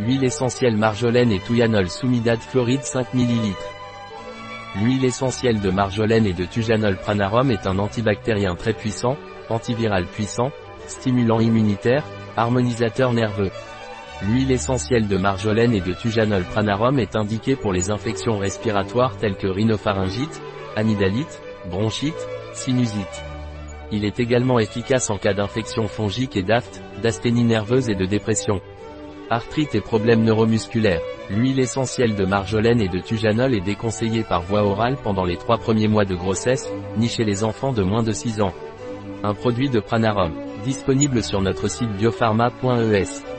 Huile essentielle marjolaine et touyanol soumidade floride 5 ml. L'huile essentielle de marjolaine et de tujanol pranarum est un antibactérien très puissant, antiviral puissant, stimulant immunitaire, harmonisateur nerveux. L'huile essentielle de marjolaine et de tujanol pranarum est indiquée pour les infections respiratoires telles que rhinopharyngite, amygdalite, bronchite, sinusite. Il est également efficace en cas d'infection fongique et d'aft, d'asthénie nerveuse et de dépression. Arthrite et problèmes neuromusculaires. L'huile essentielle de marjolaine et de tujanol est déconseillée par voie orale pendant les trois premiers mois de grossesse, ni chez les enfants de moins de 6 ans. Un produit de Pranarum. Disponible sur notre site biopharma.es.